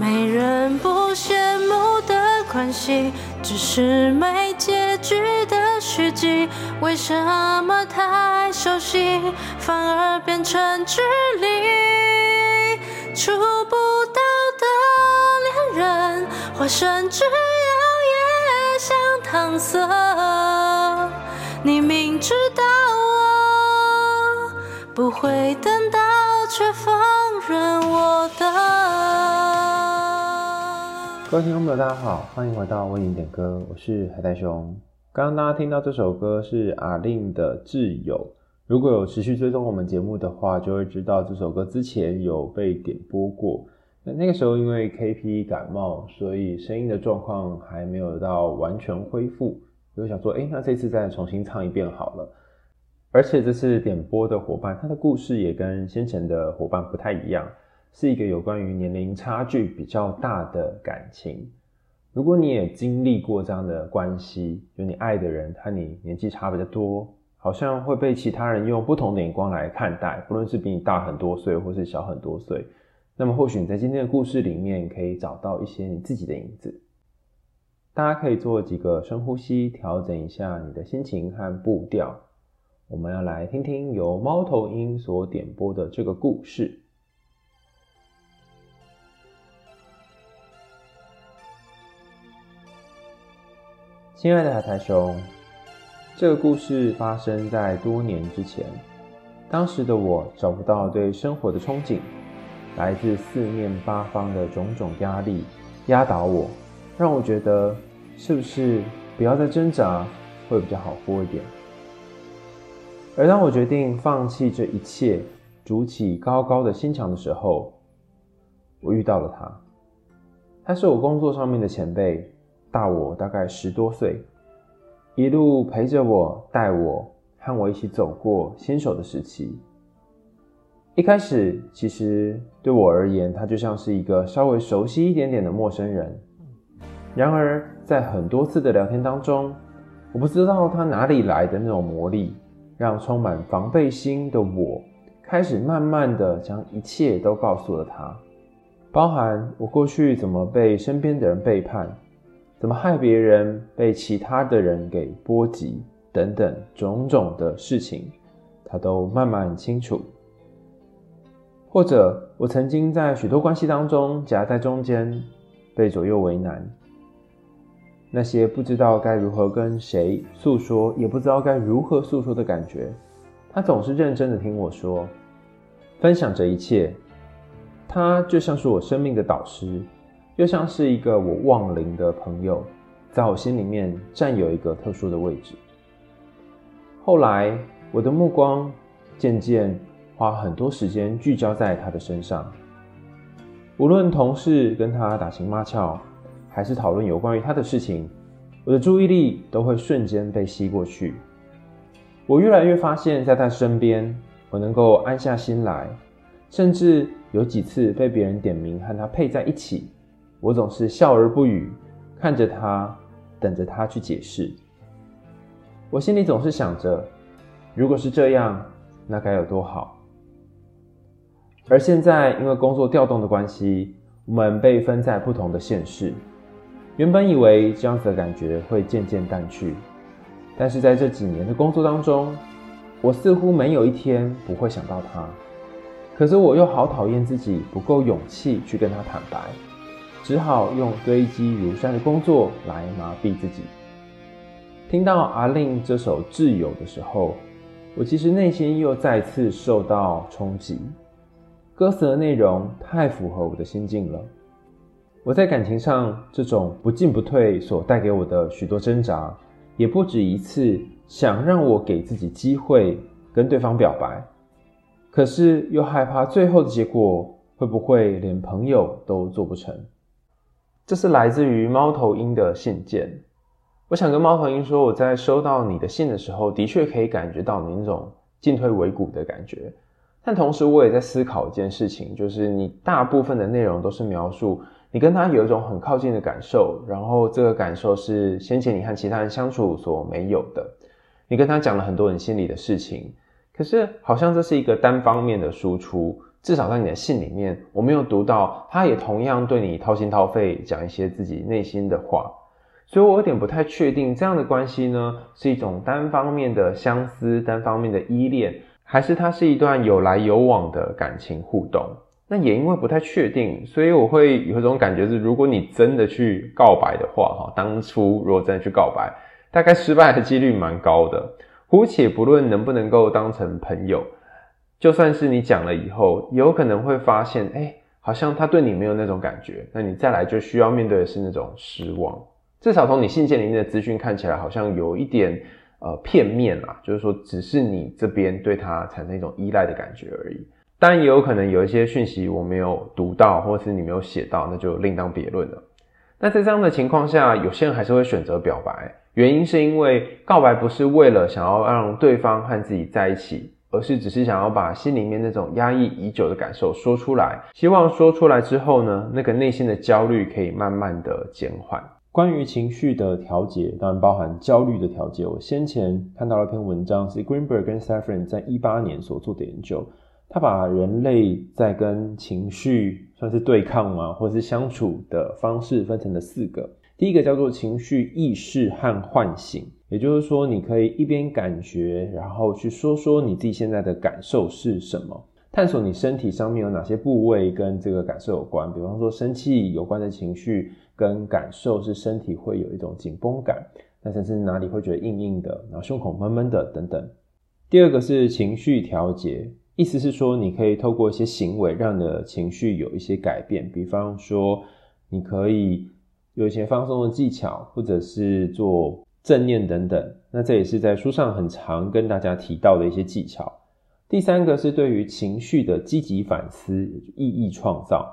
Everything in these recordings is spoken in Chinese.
没人不羡慕的关系，只是没结局的续集。为什么太熟悉，反而变成距离？触不到的恋人，化身只要也想搪塞。你明知道我不会等到，却放任我的。各位听众朋友，大家好，欢迎回到为你点歌，我是海带兄。刚刚大家听到这首歌是 A-Lin 的《挚友》，如果有持续追踪我们节目的话，就会知道这首歌之前有被点播过。那那个时候因为 KP 感冒，所以声音的状况还没有到完全恢复，我就想说，诶，那这次再重新唱一遍好了。而且这次点播的伙伴，他的故事也跟先前的伙伴不太一样。是一个有关于年龄差距比较大的感情。如果你也经历过这样的关系，就你爱的人和你年纪差比较多，好像会被其他人用不同的眼光来看待，不论是比你大很多岁，或是小很多岁。那么或许你在今天的故事里面可以找到一些你自己的影子。大家可以做几个深呼吸，调整一下你的心情和步调。我们要来听听由猫头鹰所点播的这个故事。亲爱的海苔熊，这个故事发生在多年之前。当时的我找不到对生活的憧憬，来自四面八方的种种压力压倒我，让我觉得是不是不要再挣扎会比较好过一点。而当我决定放弃这一切，筑起高高的心墙的时候，我遇到了他。他是我工作上面的前辈。大我大概十多岁，一路陪着我，带我，和我一起走过新手的时期。一开始，其实对我而言，他就像是一个稍微熟悉一点点的陌生人。然而，在很多次的聊天当中，我不知道他哪里来的那种魔力，让充满防备心的我，开始慢慢的将一切都告诉了他，包含我过去怎么被身边的人背叛。怎么害别人，被其他的人给波及，等等种种的事情，他都慢慢清楚。或者，我曾经在许多关系当中夹在中间，被左右为难。那些不知道该如何跟谁诉说，也不知道该如何诉说的感觉，他总是认真的听我说，分享这一切。他就像是我生命的导师。就像是一个我忘灵的朋友，在我心里面占有一个特殊的位置。后来，我的目光渐渐花很多时间聚焦在他的身上。无论同事跟他打情骂俏，还是讨论有关于他的事情，我的注意力都会瞬间被吸过去。我越来越发现，在他身边，我能够安下心来，甚至有几次被别人点名和他配在一起。我总是笑而不语，看着他，等着他去解释。我心里总是想着，如果是这样，那该有多好。而现在，因为工作调动的关系，我们被分在不同的县市。原本以为这样子的感觉会渐渐淡去，但是在这几年的工作当中，我似乎没有一天不会想到他。可是我又好讨厌自己不够勇气去跟他坦白。只好用堆积如山的工作来麻痹自己。听到阿令这首《挚友》的时候，我其实内心又再次受到冲击。歌词的内容太符合我的心境了。我在感情上这种不进不退所带给我的许多挣扎，也不止一次想让我给自己机会跟对方表白，可是又害怕最后的结果会不会连朋友都做不成。这是来自于猫头鹰的信件。我想跟猫头鹰说，我在收到你的信的时候，的确可以感觉到你那种进退维谷的感觉。但同时，我也在思考一件事情，就是你大部分的内容都是描述你跟他有一种很靠近的感受，然后这个感受是先前你和其他人相处所没有的。你跟他讲了很多你心里的事情，可是好像这是一个单方面的输出，至少在你的信里面，我没有读到他也同样对你掏心掏肺讲一些自己内心的话，所以我有点不太确定这样的关系呢，是一种单方面的相思、单方面的依恋，还是它是一段有来有往的感情互动。那也因为不太确定，所以我会有一种感觉是，如果你真的去告白的话，哈，当初如果真的去告白，大概失败的几率蛮高的。姑且不论能不能够当成朋友，就算是你讲了以后，有可能会发现，哎、好像他对你没有那种感觉，那你再来就需要面对的是那种失望。至少从你信件里面的资讯看起来，好像有一点呃片面啦，就是说只是你这边对他产生一种依赖的感觉而已。当然也有可能有一些讯息我没有读到，或是你没有写到，那就另当别论了。那在这样的情况下，有些人还是会选择表白，原因是因为告白不是为了想要让对方和自己在一起，而是只是想要把心里面那种压抑已久的感受说出来，希望说出来之后呢，那个内心的焦虑可以慢慢的减缓。关于情绪的调节，当然包含焦虑的调节。我先前看到了一篇文章，是 Greenberg 跟 Safran 在一八年所做的研究。他把人类在跟情绪算是对抗吗，或是相处的方式分成了四个。第一个叫做情绪意识和唤醒，也就是说，你可以一边感觉，然后去说说你自己现在的感受是什么，探索你身体上面有哪些部位跟这个感受有关。比方说，生气有关的情绪跟感受是身体会有一种紧绷感，那甚至哪里会觉得硬硬的，然后胸口闷闷的等等。第二个是情绪调节。意思是说，你可以透过一些行为，让你的情绪有一些改变。比方说，你可以有一些放松的技巧，或者是做正念等等。那这也是在书上很常跟大家提到的一些技巧。第三个是对于情绪的积极反思、意义创造。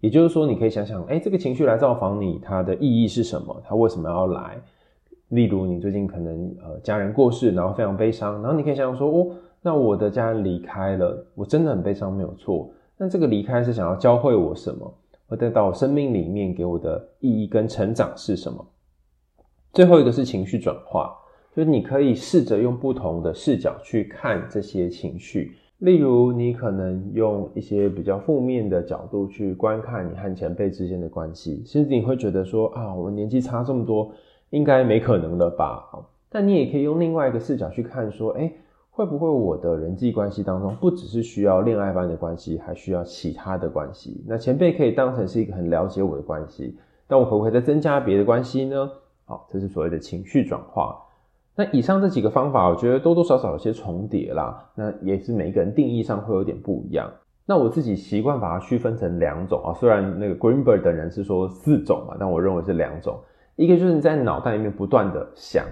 也就是说，你可以想想，哎，这个情绪来造访你，它的意义是什么？它为什么要来？例如，你最近可能呃家人过世，然后非常悲伤，然后你可以想想说，哦。那我的家人离开了，我真的很悲伤，没有错。那这个离开是想要教会我什么？会带到我生命里面给我的意义跟成长是什么？最后一个是情绪转化，就是你可以试着用不同的视角去看这些情绪。例如，你可能用一些比较负面的角度去观看你和前辈之间的关系，甚至你会觉得说啊，我们年纪差这么多，应该没可能了吧？但你也可以用另外一个视角去看，说，哎。会不会我的人际关系当中不只是需要恋爱般的关系，还需要其他的关系？那前辈可以当成是一个很了解我的关系，但我可不可以再增加别的关系呢？好，这是所谓的情绪转化。那以上这几个方法，我觉得多多少少有些重叠啦。那也是每一个人定义上会有点不一样。那我自己习惯把它区分成两种啊，虽然那个 Greenberg 等人是说四种嘛，但我认为是两种。一个就是你在脑袋里面不断的想。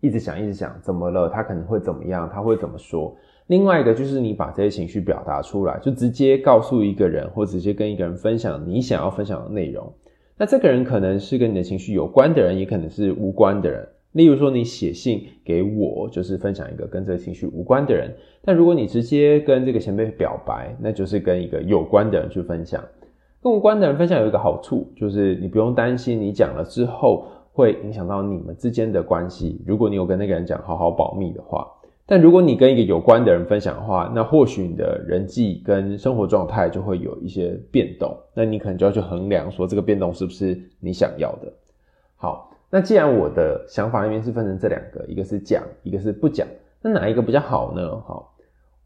一直想，一直想，怎么了？他可能会怎么样？他会怎么说？另外一个就是你把这些情绪表达出来，就直接告诉一个人，或直接跟一个人分享你想要分享的内容。那这个人可能是跟你的情绪有关的人，也可能是无关的人。例如说，你写信给我，就是分享一个跟这个情绪无关的人。但如果你直接跟这个前辈表白，那就是跟一个有关的人去分享。跟无关的人分享有一个好处，就是你不用担心你讲了之后。会影响到你们之间的关系。如果你有跟那个人讲好好保密的话，但如果你跟一个有关的人分享的话，那或许你的人际跟生活状态就会有一些变动。那你可能就要去衡量说这个变动是不是你想要的。好，那既然我的想法里面是分成这两个，一个是讲，一个是不讲，那哪一个比较好呢？好，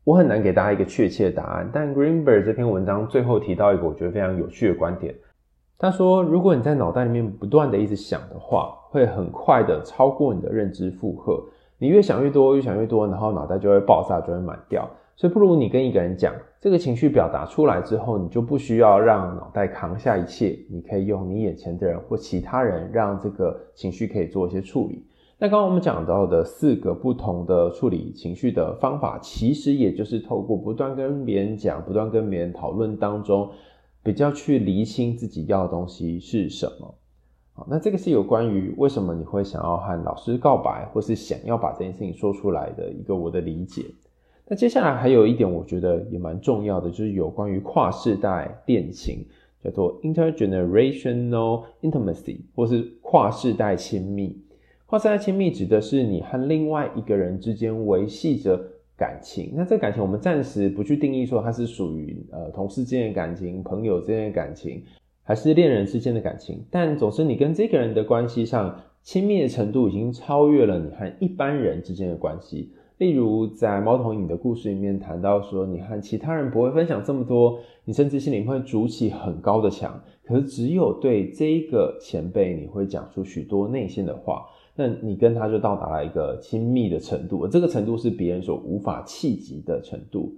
我很难给大家一个确切的答案。但 Greenberg 这篇文章最后提到一个我觉得非常有趣的观点。他说：“如果你在脑袋里面不断的一直想的话，会很快的超过你的认知负荷。你越想越多，越想越多，然后脑袋就会爆炸，就会满掉。所以不如你跟一个人讲，这个情绪表达出来之后，你就不需要让脑袋扛下一切，你可以用你眼前的人或其他人，让这个情绪可以做一些处理。那刚刚我们讲到的四个不同的处理情绪的方法，其实也就是透过不断跟别人讲，不断跟别人讨论当中。”比较去厘清自己要的东西是什么，好，那这个是有关于为什么你会想要和老师告白，或是想要把这件事情说出来的一个我的理解。那接下来还有一点，我觉得也蛮重要的，就是有关于跨世代恋情，叫做 intergenerational intimacy，或是跨世代亲密。跨世代亲密指的是你和另外一个人之间维系着感情。那这感情我们暂时不去定义说它是属于呃同事之间的感情、朋友之间的感情，还是恋人之间的感情。但总之，你跟这个人的关系上亲密的程度已经超越了你和一般人之间的关系。例如，在猫头鹰的故事里面谈到说，你和其他人不会分享这么多，你甚至心里会筑起很高的墙，可是只有对这一个前辈，你会讲出许多内心的话，那你跟他就到达了一个亲密的程度，而这个程度是别人所无法企及的程度。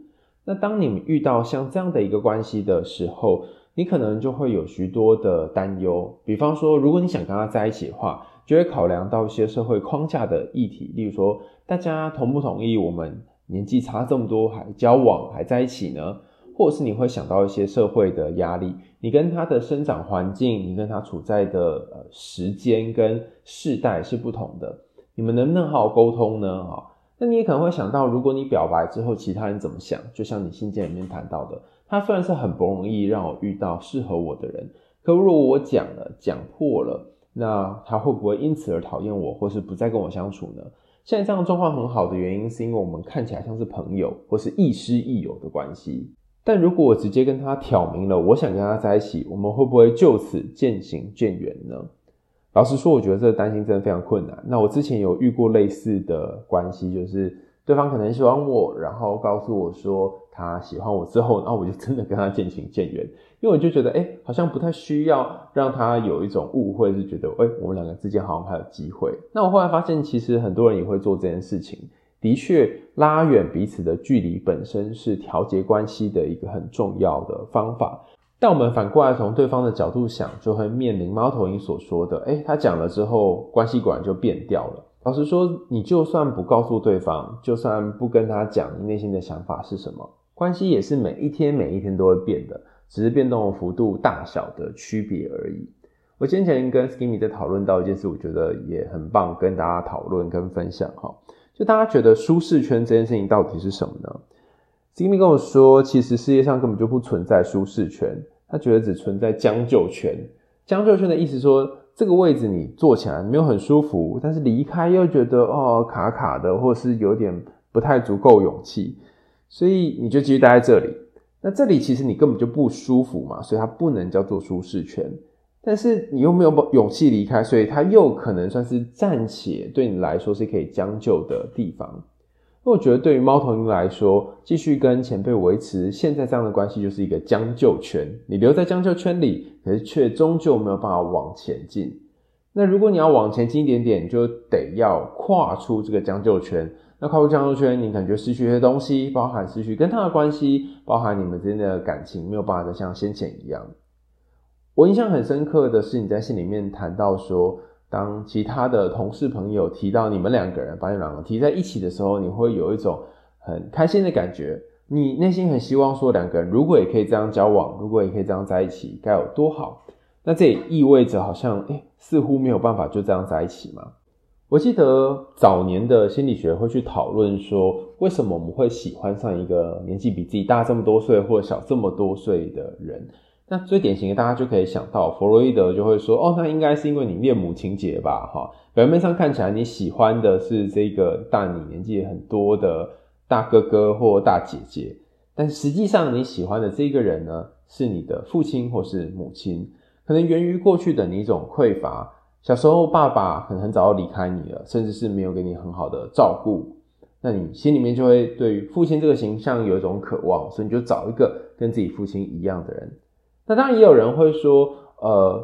那当你们遇到像这样的一个关系的时候，你可能就会有许多的担忧，比方说，如果你想跟他在一起的话，就会考量到一些社会框架的议题，例如说，大家同不同意我们年纪差这么多还交往还在一起呢？或者是你会想到一些社会的压力，你跟他的生长环境，你跟他处在的呃时间跟世代是不同的，你们能不能好好沟通呢？哈，那你也可能会想到，如果你表白之后，其他人怎么想？就像你信件里面谈到的，他虽然是很不容易让我遇到适合我的人，可如果我讲了，讲破了。那他会不会因此而讨厌我，或是不再跟我相处呢？现在这样状况很好的原因，是因为我们看起来像是朋友，或是亦师亦友的关系。但如果我直接跟他挑明了我想跟他在一起，我们会不会就此渐行渐远呢？老实说，我觉得这个担心真的非常困难。那我之前有遇过类似的关系，就是对方可能喜欢我，然后告诉我说他喜欢我之后，然后我就真的跟他渐行渐远。因为我就觉得，哎、好像不太需要让他有一种误会，是觉得，哎、我们两个之间好像还有机会。那我后来发现，其实很多人也会做这件事情。的确，拉远彼此的距离本身是调节关系的一个很重要的方法。但我们反过来从对方的角度想，就会面临猫头鹰所说的，哎、他讲了之后，关系果然就变掉了。老实说，你就算不告诉对方，就算不跟他讲你内心的想法是什么，关系也是每一天每一天都会变的。只是变动幅度大小的区别而已。我先前跟 Skimmy 在讨论到一件事，我觉得也很棒，跟大家讨论跟分享哈。就大家觉得舒适圈这件事情到底是什么呢？Skimmy 跟我说，其实世界上根本就不存在舒适圈，他觉得只存在将就圈。将就圈的意思说，这个位置你坐起来没有很舒服，但是离开又觉得哦卡卡的，或是有点不太足够勇气，所以你就继续待在这里。那这里其实你根本就不舒服嘛，所以它不能叫做舒适圈。但是你又没有勇气离开，所以它又可能算是暂且对你来说是可以将就的地方。那我觉得对于猫头鹰来说，继续跟前辈维持现在这样的关系就是一个将就圈。你留在将就圈里，可是却终究没有办法往前进。那如果你要往前进一点点，你就得要跨出这个将就圈。那跨出将就圈，你感觉失去一些东西，包含失去跟他的关系，包含你们之间的感情没有办法再像先前一样。我印象很深刻的是，你在信里面谈到说，当其他的同事朋友提到你们两个人，把你们两个提在一起的时候，你会有一种很开心的感觉。你内心很希望说，两个人如果也可以这样交往，如果也可以这样在一起，该有多好。那这也意味着，好像诶、似乎没有办法就这样在一起吗？我记得早年的心理学会去讨论说，为什么我们会喜欢上一个年纪比自己大这么多岁或小这么多岁的人？那最典型的，大家就可以想到，弗洛伊德就会说，哦，那应该是因为你恋母情结吧？哈，表面上看起来你喜欢的是这个大你年纪很多的大哥哥或大姐姐，但实际上你喜欢的这个人呢，是你的父亲或是母亲，可能源于过去的你一种匮乏。小时候，爸爸可能很早就离开你了，甚至是没有给你很好的照顾，那你心里面就会对于父亲这个形象有一种渴望，所以你就找一个跟自己父亲一样的人。那当然也有人会说，呃，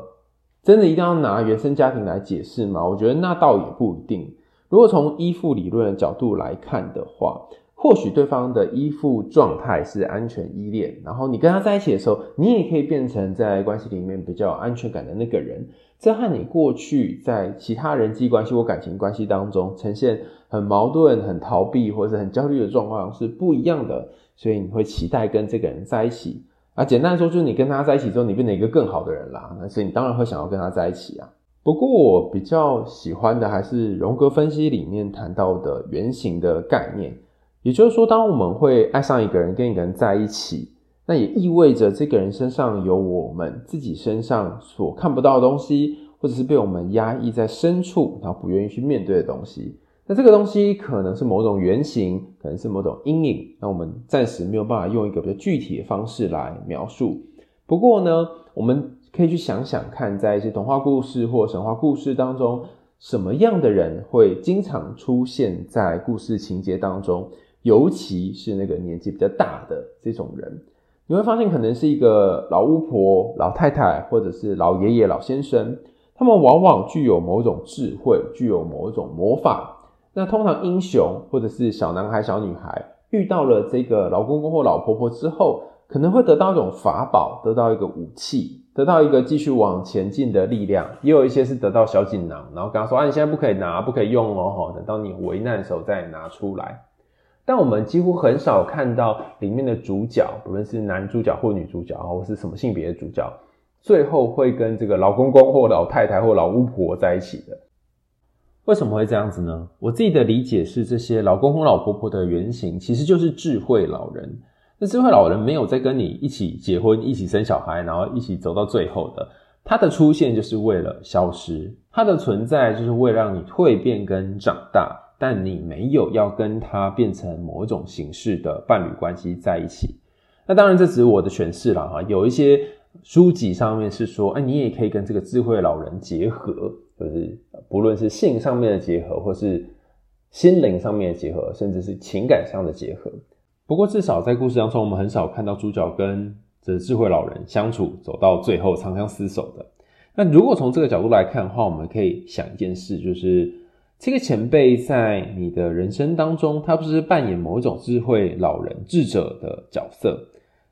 真的一定要拿原生家庭来解释吗？我觉得那倒也不一定。如果从依附理论的角度来看的话，或许对方的依附状态是安全依恋，然后你跟他在一起的时候，你也可以变成在关系里面比较有安全感的那个人。这和你过去在其他人际关系或感情关系当中呈现很矛盾、很逃避或者很焦虑的状况是不一样的，所以你会期待跟这个人在一起。啊，简单说就是你跟他在一起之后，你变成一个更好的人啦，那所以你当然会想要跟他在一起啊。不过我比较喜欢的还是荣格分析里面谈到的原型的概念。也就是说，当我们会爱上一个人，跟一个人在一起，那也意味着这个人身上有我们自己身上所看不到的东西，或者是被我们压抑在深处，然后不愿意去面对的东西。那这个东西可能是某种原型，可能是某种阴影。那我们暂时没有办法用一个比较具体的方式来描述。不过呢，我们可以去想想看，在一些童话故事或神话故事当中，什么样的人会经常出现在故事情节当中？尤其是那个年纪比较大的这种人，你会发现可能是一个老巫婆、老太太，或者是老爷爷、老先生。他们往往具有某种智慧，具有某种魔法。那通常英雄或者是小男孩、小女孩遇到了这个老公公或老婆婆之后，可能会得到一种法宝，得到一个武器，得到一个继续往前进的力量。也有一些是得到小锦囊，然后跟他说：“啊，你现在不可以拿，不可以用哦，等到你危难的时候再拿出来。”但我们几乎很少看到里面的主角，不论是男主角或女主角，或是什么性别的主角，最后会跟这个老公公或老太太或老巫婆在一起的。为什么会这样子呢？我自己的理解是，这些老公公老婆婆的原型其实就是智慧老人。那智慧老人没有在跟你一起结婚、一起生小孩，然后一起走到最后的。他的出现就是为了消失，他的存在就是为了让你蜕变跟长大。但你没有要跟他变成某一种形式的伴侣关系在一起。那当然，这只是我的诠释啦哈。有一些书籍上面是说，哎，你也可以跟这个智慧老人结合，就是不论是性上面的结合，或是心灵上面的结合，甚至是情感上的结合。不过，至少在故事当中，我们很少看到主角跟这智慧老人相处走到最后长相厮守的。那如果从这个角度来看的话，我们可以想一件事，就是。这个前辈在你的人生当中，他不是扮演某一种智慧老人、智者的角色。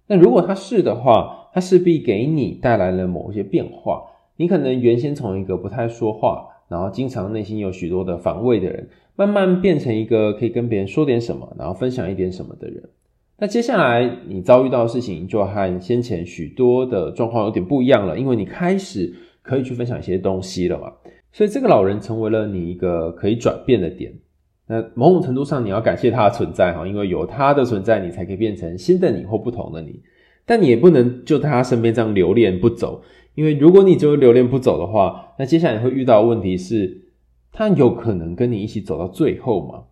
那如果他是的话，他势必给你带来了某一些变化。你可能原先从一个不太说话，然后经常内心有许多的防卫的人，慢慢变成一个可以跟别人说点什么，然后分享一点什么的人。那接下来你遭遇到的事情，就和先前许多的状况有点不一样了，因为你开始可以去分享一些东西了嘛。所以这个老人成为了你一个可以转变的点。那某种程度上，你要感谢他的存在哈，因为有他的存在，你才可以变成新的你或不同的你。但你也不能就在他身边这样留恋不走，因为如果你就留恋不走的话，那接下来你会遇到的问题是，他有可能跟你一起走到最后吗？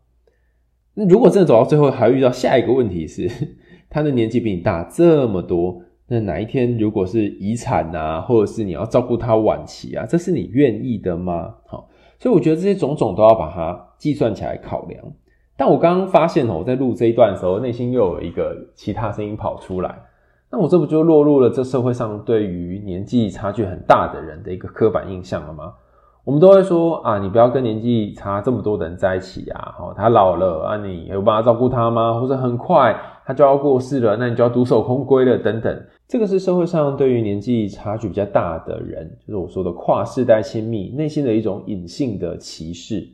那如果真的走到最后，还会遇到下一个问题是，他的年纪比你大这么多。那哪一天如果是遗产啊，或者是你要照顾他晚期啊，这是你愿意的吗？好，所以我觉得这些种种都要把它计算起来考量。但我刚刚发现哦，我在录这一段的时候，内心又有一个其他声音跑出来。那我这不就落入了这社会上对于年纪差距很大的人的一个刻板印象了吗？我们都会说啊，你不要跟年纪差这么多的人在一起啊，好，他老了啊，你有办法照顾他吗？或者很快他就要过世了，那你就要独守空闺了，等等。这个是社会上对于年纪差距比较大的人，就是我说的跨世代亲密，内心的一种隐性的歧视。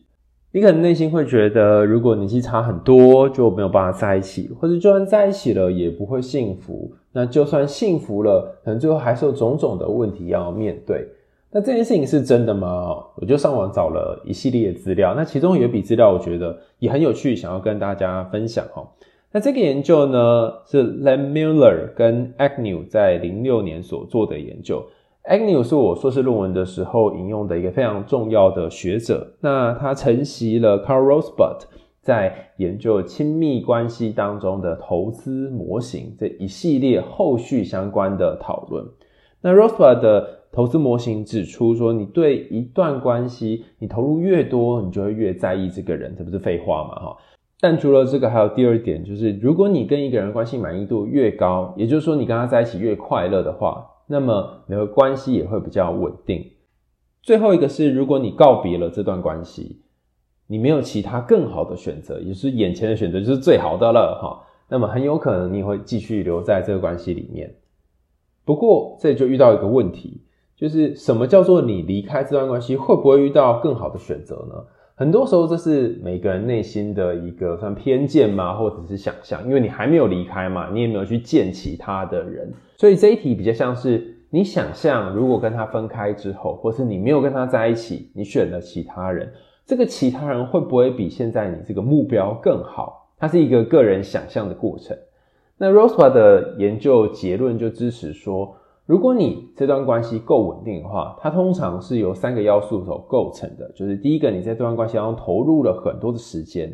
你可能内心会觉得，如果年纪差很多，就没有办法在一起，或者就算在一起了，也不会幸福。那就算幸福了，可能最后还是有种种的问题要面对。那这件事情是真的吗？我就上网找了一系列的资料，那其中有一笔资料，我觉得也很有趣，想要跟大家分享哈。那这个研究呢，是 Len Miller 跟 Agnew 在零六年所做的研究。Agnew 是我硕士论文的时候引用的一个非常重要的学者。那他承袭了 Carl Rosebud 在研究亲密关系当中的投资模型这一系列后续相关的讨论。那 Rosebud 的投资模型指出说，你对一段关系你投入越多，你就会越在意这个人，这不是废话吗？哈。但除了这个，还有第二点，就是如果你跟一个人关系满意度越高，也就是说你跟他在一起越快乐的话，那么你的关系也会比较稳定。最后一个是，如果你告别了这段关系，你没有其他更好的选择，也是眼前的选择就是最好的了哈，那么很有可能你会继续留在这个关系里面。不过这就遇到一个问题，就是什么叫做你离开这段关系，会不会遇到更好的选择呢？很多时候，这是每个人内心的一个算偏见嘛，或者是想象，因为你还没有离开嘛，你也没有去见其他的人，所以这一题比较像是你想象，如果跟他分开之后，或是你没有跟他在一起，你选了其他人，这个其他人会不会比现在你这个目标更好？它是一个个人想象的过程。那 Rosebud 的研究结论就支持说，如果你这段关系够稳定的话，它通常是由三个要素所构成的。就是第一个，你在这段关系当中投入了很多的时间；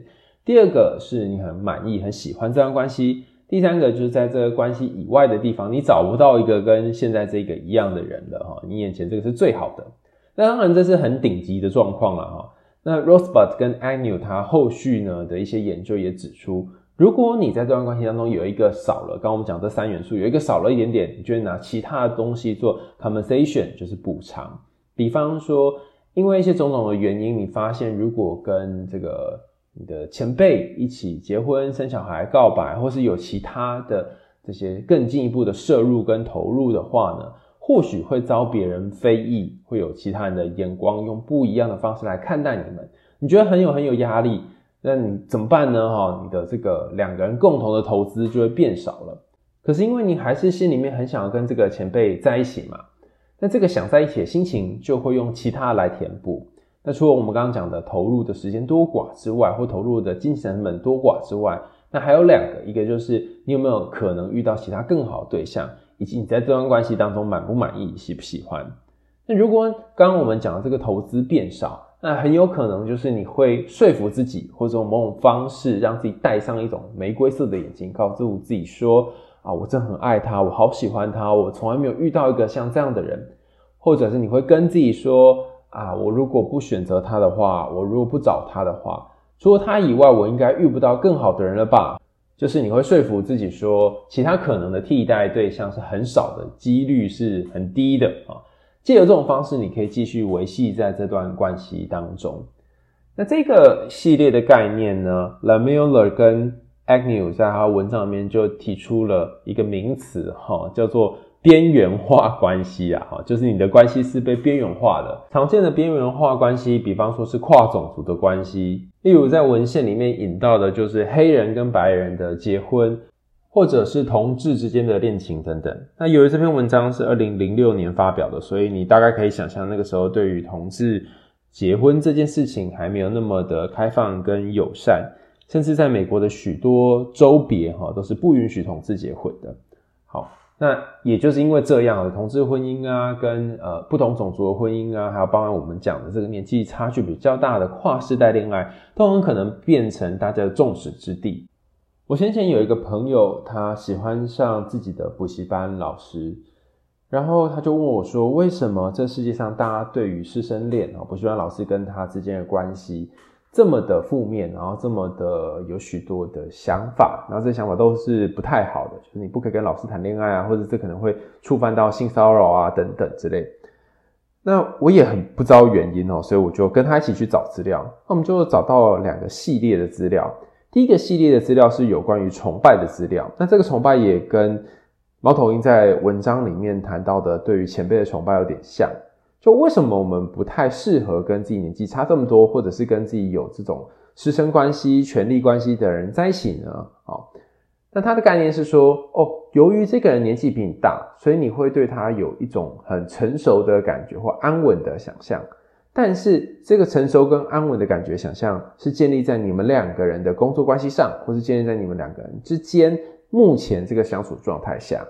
第二个是你很满意、很喜欢这段关系；第三个就是在这个关系以外的地方，你找不到一个跟现在这个一样的人了哈。你眼前这个是最好的。那当然这是很顶级的状况了哈。那 Rosebud 跟 Annu 他后续呢的一些研究也指出，如果你在这段关系当中有一个少了，刚刚我们讲这三元素有一个少了一点点，你就会拿其他的东西做 compensation，就是补偿。比方说，因为一些种种的原因，你发现如果跟这个你的前辈一起结婚、生小孩、告白，或是有其他的这些更进一步的摄入跟投入的话呢，或许会遭别人非议，会有其他人的眼光，用不一样的方式来看待你们。你觉得很有很有压力，那你怎么办呢？哈，你的这个两个人共同的投资就会变少了。可是因为你还是心里面很想要跟这个前辈在一起嘛，那这个想在一起的心情就会用其他来填补。那除了我们刚刚讲的投入的时间多寡之外，或投入的金钱成本多寡之外，那还有两个，一个就是你有没有可能遇到其他更好的对象，以及你在这段关系当中满不满意、喜不喜欢。那如果刚刚我们讲的这个投资变少，那很有可能就是你会说服自己，或者用某种方式让自己戴上一种玫瑰色的眼镜，告诉自己说啊，我真的很爱他，我好喜欢他，我从来没有遇到一个像这样的人，或者是你会跟自己说。啊，我如果不选择他的话，我如果不找他的话，除了他以外，我应该遇不到更好的人了吧？就是你会说服自己说，其他可能的替代对象是很少的，几率是很低的啊。借由这种方式，你可以继续维系在这段关系当中。那这个系列的概念呢，Lehmiller 跟 Agnew 在他文章里面就提出了一个名词，哈，叫做。边缘化关系啊，哈，就是你的关系是被边缘化的。常见的边缘化关系，比方说是跨种族的关系，例如在文献里面引到的，就是黑人跟白人的结婚，或者是同志之间的恋情等等。那由于这篇文章是二零零六年发表的，所以你大概可以想象，那个时候对于同志结婚这件事情还没有那么的开放跟友善，甚至在美国的许多州别，哈，都是不允许同志结婚的。好。那也就是因为这样的同志婚姻啊，跟呃不同种族的婚姻啊，还有包括我们讲的这个年纪差距比较大的跨世代恋爱，都很可能变成大家的众矢之的。我先前有一个朋友，他喜欢上自己的补习班老师，然后他就问我说：“为什么这世界上大家对于师生恋啊，补习班老师跟他之间的关系？”这么的负面，然后这么的有许多的想法，然后这些想法都是不太好的，就是你不可以跟老师谈恋爱啊，或者这可能会触犯到性骚扰啊等等之类。那我也很不知道原因哦，所以我就跟他一起去找资料。那我们就找到两个系列的资料。第一个系列的资料是有关于崇拜的资料，那这个崇拜也跟猫头鹰在文章里面谈到的对于前辈的崇拜有点像。就为什么我们不太适合跟自己年纪差这么多，或者是跟自己有这种师生关系、权力关系的人在一起呢？好，那他的概念是说，哦，由于这个人年纪比你大，所以你会对他有一种很成熟的感觉或安稳的想象。但是这个成熟跟安稳的感觉想象是建立在你们两个人的工作关系上，或是建立在你们两个人之间目前这个相处状态下。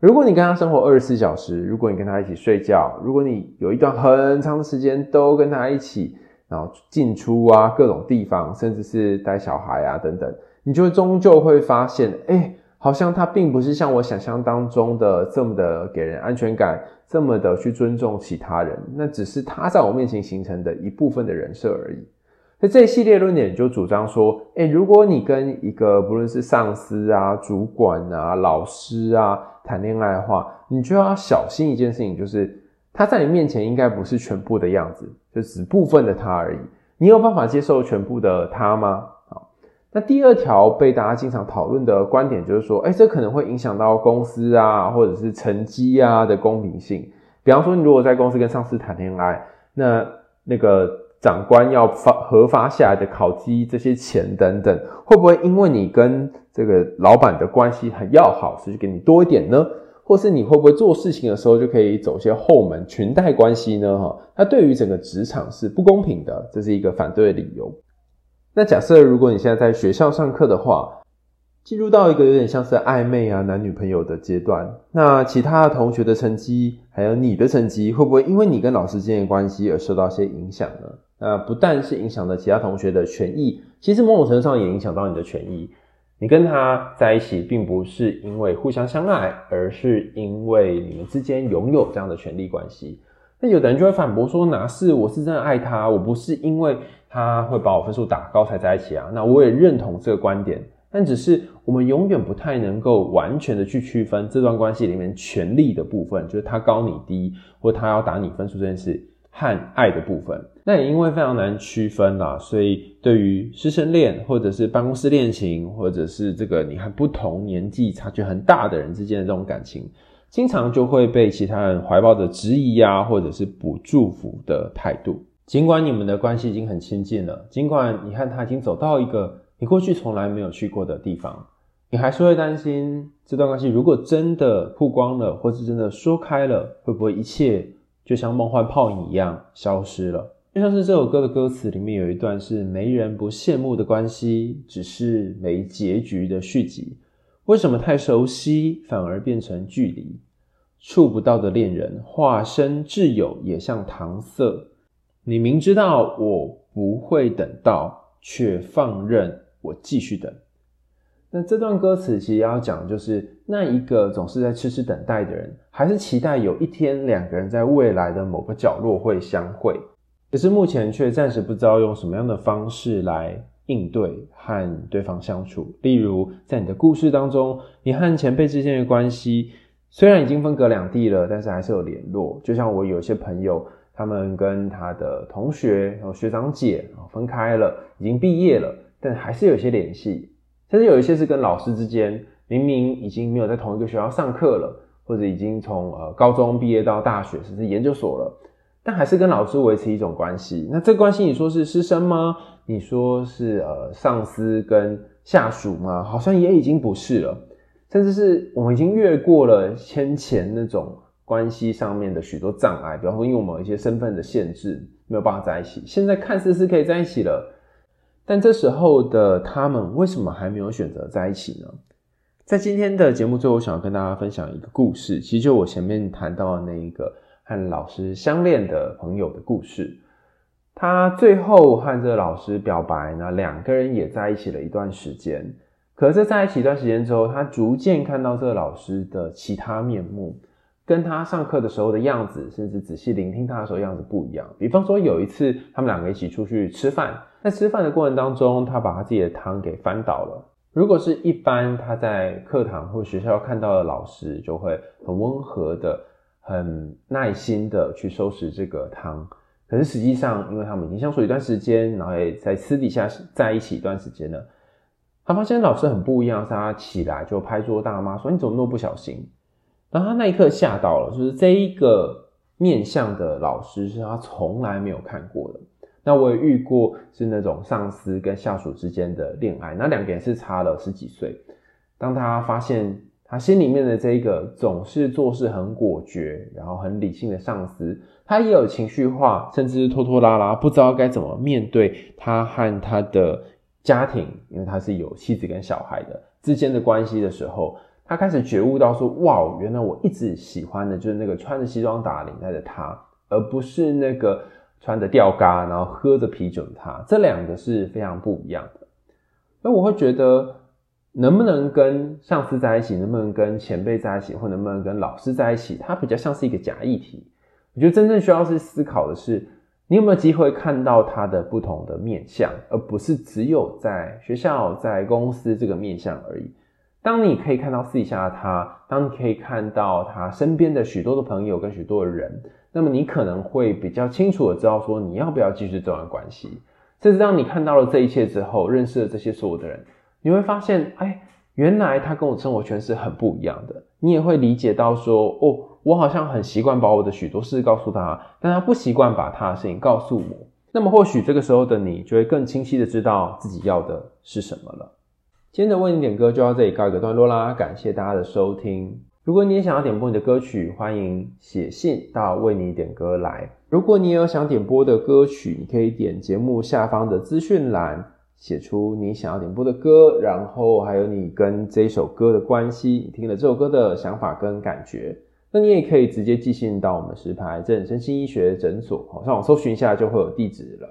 如果你跟他生活二十四小时，如果你跟他一起睡觉，如果你有一段很长的时间都跟他一起，然后进出啊各种地方，甚至是带小孩啊等等，你就终究会发现，哎，好像他并不是像我想象当中的这么的给人安全感，这么的去尊重其他人，那只是他在我面前形成的一部分的人设而已。那这一系列论点就主张说，诶，如果你跟一个不论是上司啊、主管啊、老师啊谈恋爱的话，你就要小心一件事情，就是他在你面前应该不是全部的样子，就只部分的他而已。你有办法接受全部的他吗？那第二条被大家经常讨论的观点就是说，诶，这可能会影响到公司啊，或者是成绩啊的公平性。比方说，你如果在公司跟上司谈恋爱，那那个。长官要发核发下来的考绩，这些钱等等，会不会因为你跟这个老板的关系很要好，所以给你多一点呢？或是你会不会做事情的时候就可以走些后门，裙带关系呢？哈，那对于整个职场是不公平的，这是一个反对的理由。那假设如果你现在在学校上课的话，进入到一个有点像是暧昧啊男女朋友的阶段，那其他同学的成绩还有你的成绩，会不会因为你跟老师之间的关系而受到些影响呢？那不但是影响了其他同学的权益，其实某种程度上也影响到你的权益。你跟他在一起，并不是因为互相相爱，而是因为你们之间拥有这样的权利关系。那有的人就会反驳说：“哪是我是真的爱他，我不是因为他会把我分数打高才在一起啊。”那我也认同这个观点，但只是我们永远不太能够完全的去区分这段关系里面权力的部分，就是他高你低，或他要打你分数这件事。和爱的部分，那也因为非常难区分啦，所以对于师生恋，或者是办公室恋情，或者是这个你和不同年纪差距很大的人之间的这种感情，经常就会被其他人怀抱着质疑啊，或者是不祝福的态度。尽管你们的关系已经很亲近了，尽管你和他已经走到一个你过去从来没有去过的地方，你还是会担心这段关系如果真的曝光了，或是真的说开了，会不会一切就像梦幻泡影一样消失了，就像是这首歌的歌词里面有一段是“没人不羡慕的关系，只是没结局的续集”。为什么太熟悉反而变成距离？触不到的恋人化身挚友，也像搪塞。你明知道我不会等到，却放任我继续等。那这段歌词其实要讲，就是那一个总是在痴痴等待的人，还是期待有一天两个人在未来的某个角落会相会，可是目前却暂时不知道用什么样的方式来应对和对方相处。例如，在你的故事当中，你和前辈之间的关系虽然已经分隔两地了，但是还是有联络。就像我有些朋友，他们跟他的同学、然后学长姐分开了，已经毕业了，但还是有些联系。甚至有一些是跟老师之间，明明已经没有在同一个学校上课了，或者已经从呃高中毕业到大学，甚至研究所了，但还是跟老师维持一种关系。那这关系，你说是师生吗？你说是呃上司跟下属吗？好像也已经不是了。甚至是我们已经越过了先前那种关系上面的许多障碍，比方说因为我们有一些身份的限制，没有办法在一起。现在看似是可以在一起了。但这时候的他们为什么还没有选择在一起呢？在今天的节目最后，我想要跟大家分享一个故事，其实就我前面谈到的那一个和老师相恋的朋友的故事。他最后和这个老师表白呢，两个人也在一起了一段时间。可是，在一起一段时间之后，他逐渐看到这个老师的其他面目。跟他上课的时候的样子，甚至仔细聆听他的时候样子不一样。比方说，有一次他们两个一起出去吃饭，在吃饭的过程当中，他把他自己的汤给翻倒了。如果是一般他在课堂或学校看到的老师，就会很温和的、很耐心的去收拾这个汤。可是实际上，因为他们已经相处一段时间，然后也在私底下在一起一段时间了，他发现老师很不一样，是他起来就拍桌大骂说：“你怎么那么不小心？”然后他那一刻吓到了，就是这一个面相的老师是他从来没有看过的。那我也遇过是那种上司跟下属之间的恋爱，那两个人是差了十几岁。当他发现他心里面的这一个总是做事很果决，然后很理性的上司，他也有情绪化，甚至是拖拖拉拉，不知道该怎么面对他和他的家庭，因为他是有妻子跟小孩的之间的关系的时候。他开始觉悟到说：“哇，原来我一直喜欢的就是那个穿着西装打领带的他，而不是那个穿着吊嘎然后喝着啤酒的他。这两个是非常不一样的。那我会觉得，能不能跟上司在一起，能不能跟前辈在一起，或能不能跟老师在一起，它比较像是一个假议题。我觉得真正需要去思考的是，你有没有机会看到他的不同的面相，而不是只有在学校、在公司这个面相而已。”当你可以看到私底下的他，当你可以看到他身边的许多的朋友跟许多的人，那么你可能会比较清楚的知道说你要不要继续这段关系。甚至当你看到了这一切之后，认识了这些所有的人，你会发现，哎，原来他跟我生活圈是很不一样的。你也会理解到说，哦，我好像很习惯把我的许多事告诉他，但他不习惯把他的事情告诉我。那么或许这个时候的你，就会更清晰的知道自己要的是什么了。今天的为你点歌就到这里告一个段落啦，感谢大家的收听。如果你也想要点播你的歌曲，欢迎写信到为你点歌来。如果你也有想点播的歌曲，你可以点节目下方的资讯栏，写出你想要点播的歌，然后还有你跟这首歌的关系，你听了这首歌的想法跟感觉。那你也可以直接寄信到我们石牌镇身心医学诊所，好上网搜寻一下就会有地址了。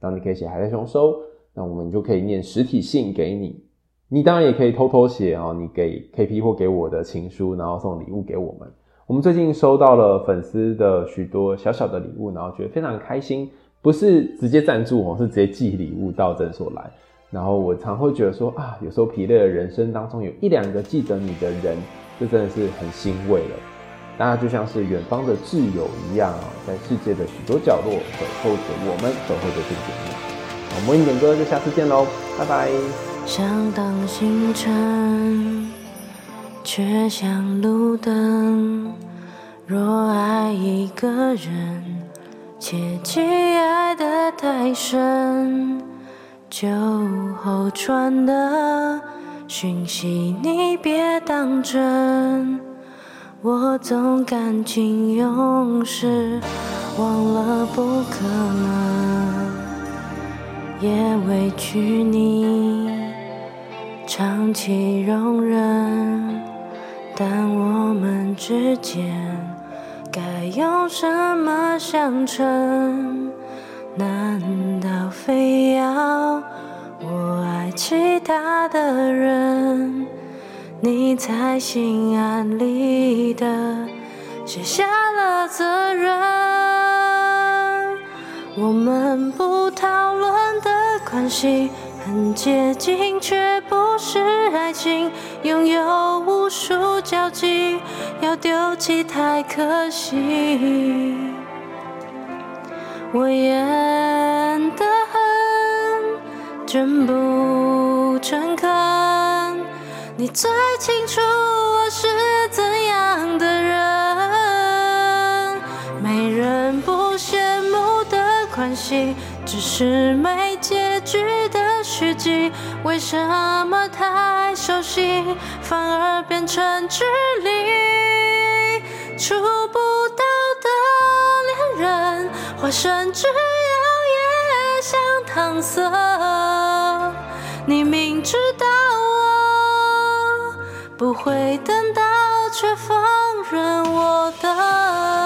然后你可以写海苔熊收，那我们就可以念实体信给你。你当然也可以偷偷写哦，你给 KP 或给我的情书，然后送礼物给我们。我们最近收到了粉丝的许多小小的礼物，然后觉得非常开心。不是直接赞助哦，是直接寄礼物到诊所来。然后我常会觉得说啊，有时候疲累的人生当中有一两个记得你的人，这真的是很欣慰了。大家就像是远方的挚友一样啊，在世界的许多角落守候着我们，守候着这个节目。好，魔影点歌就下次见喽，拜拜。想当星辰，却像路灯。若爱一个人，切记爱得太深。酒后传的讯息，你别当真。我总感情用事，忘了不可能，也委屈你。长期容忍，但我们之间该用什么相称？难道非要我爱其他的人，你才心安理得卸下了责任？我们不讨论的关系。很接近，却不是爱情。拥有无数交集，要丢弃太可惜。我演得很真不诚恳，你最清楚我是怎样的人。没人不羡慕的关系，只是没的。虚迹，为什么太熟悉，反而变成距离？触不到的恋人，化身只要也像搪塞。你明知道我不会等到，却放任我的。